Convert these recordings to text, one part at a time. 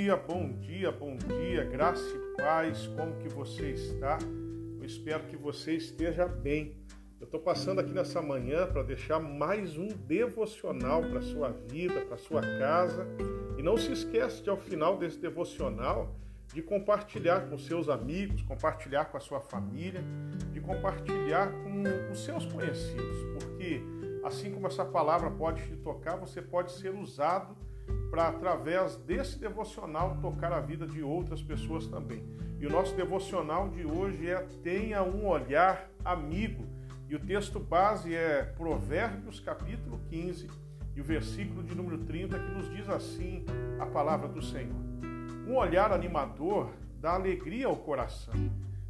dia, bom dia, bom dia, graça e paz, como que você está? Eu espero que você esteja bem. Eu estou passando aqui nessa manhã para deixar mais um devocional para sua vida, para sua casa. E não se esqueça de ao final desse devocional de compartilhar com seus amigos, compartilhar com a sua família, de compartilhar com os seus conhecidos, porque assim como essa palavra pode te tocar, você pode ser usado para, através desse devocional, tocar a vida de outras pessoas também. E o nosso devocional de hoje é Tenha um Olhar Amigo. E o texto base é Provérbios, capítulo 15, e o versículo de número 30, que nos diz assim a palavra do Senhor. Um olhar animador dá alegria ao coração,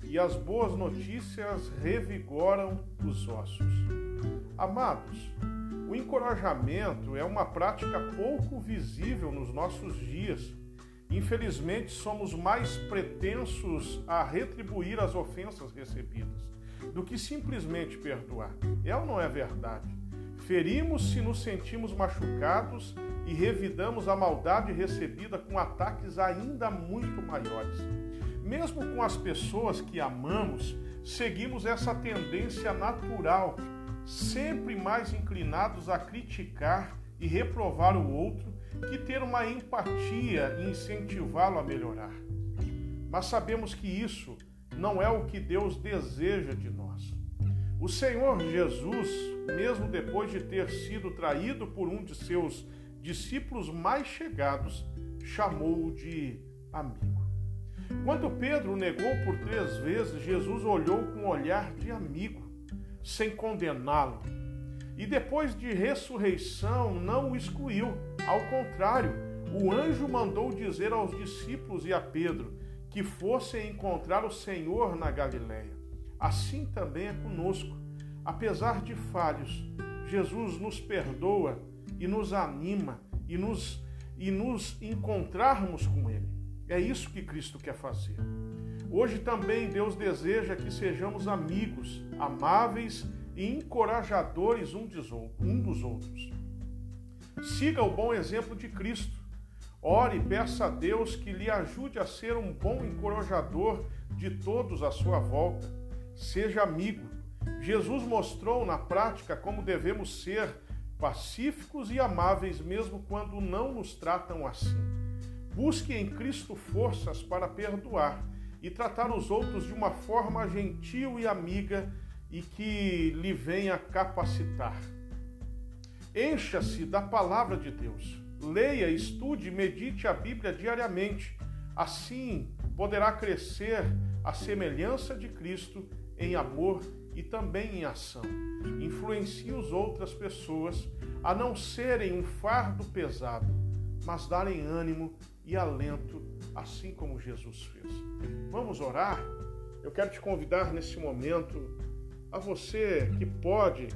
e as boas notícias revigoram os ossos. Amados, o encorajamento é uma prática pouco visível nos nossos dias. Infelizmente, somos mais pretensos a retribuir as ofensas recebidas do que simplesmente perdoar. É ou não é verdade? Ferimos se nos sentimos machucados e revidamos a maldade recebida com ataques ainda muito maiores. Mesmo com as pessoas que amamos, seguimos essa tendência natural sempre mais inclinados a criticar e reprovar o outro que ter uma empatia e incentivá-lo a melhorar. Mas sabemos que isso não é o que Deus deseja de nós. O Senhor Jesus, mesmo depois de ter sido traído por um de seus discípulos mais chegados, chamou-o de amigo. Quando Pedro negou por três vezes, Jesus olhou com um olhar de amigo sem condená-lo. E depois de ressurreição, não o excluiu. Ao contrário, o anjo mandou dizer aos discípulos e a Pedro que fossem encontrar o Senhor na Galiléia. Assim também é conosco. Apesar de falhos, Jesus nos perdoa e nos anima e nos, e nos encontrarmos com Ele. É isso que Cristo quer fazer. Hoje também Deus deseja que sejamos amigos, amáveis e encorajadores um dos outros. Siga o bom exemplo de Cristo. Ore e peça a Deus que lhe ajude a ser um bom encorajador de todos à sua volta. Seja amigo. Jesus mostrou na prática como devemos ser pacíficos e amáveis, mesmo quando não nos tratam assim. Busque em Cristo forças para perdoar e tratar os outros de uma forma gentil e amiga e que lhe venha capacitar. Encha-se da palavra de Deus. Leia, estude medite a Bíblia diariamente. Assim poderá crescer a semelhança de Cristo em amor e também em ação. Influencie as outras pessoas a não serem um fardo pesado, mas darem ânimo e alento, assim como Jesus fez. Vamos orar? Eu quero te convidar nesse momento a você que pode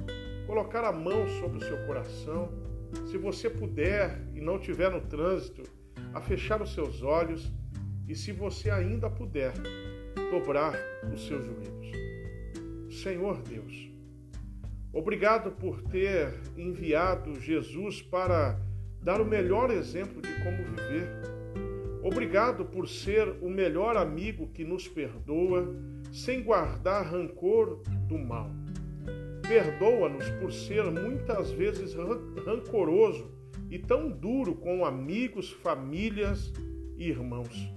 colocar a mão sobre o seu coração, se você puder e não estiver no trânsito, a fechar os seus olhos e, se você ainda puder, dobrar os seus joelhos. Senhor Deus, obrigado por ter enviado Jesus para dar o melhor exemplo de como viver. Obrigado por ser o melhor amigo que nos perdoa, sem guardar rancor do mal. Perdoa-nos por ser muitas vezes rancoroso e tão duro com amigos, famílias e irmãos.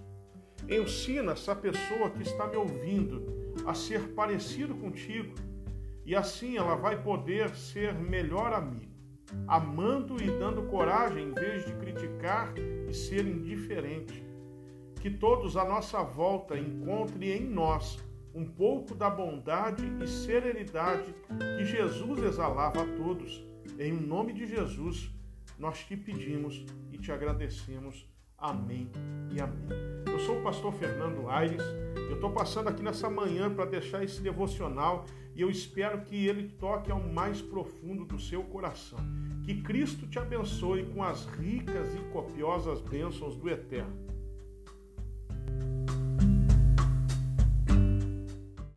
Ensina essa pessoa que está me ouvindo a ser parecido contigo e assim ela vai poder ser melhor amigo amando e dando coragem em vez de criticar e ser indiferente. Que todos à nossa volta encontrem em nós um pouco da bondade e serenidade que Jesus exalava a todos. Em nome de Jesus, nós te pedimos e te agradecemos. Amém e amém. Eu sou o pastor Fernando Aires. Eu estou passando aqui nessa manhã para deixar esse devocional e eu espero que ele toque ao mais profundo do seu coração. Que Cristo te abençoe com as ricas e copiosas bênçãos do Eterno.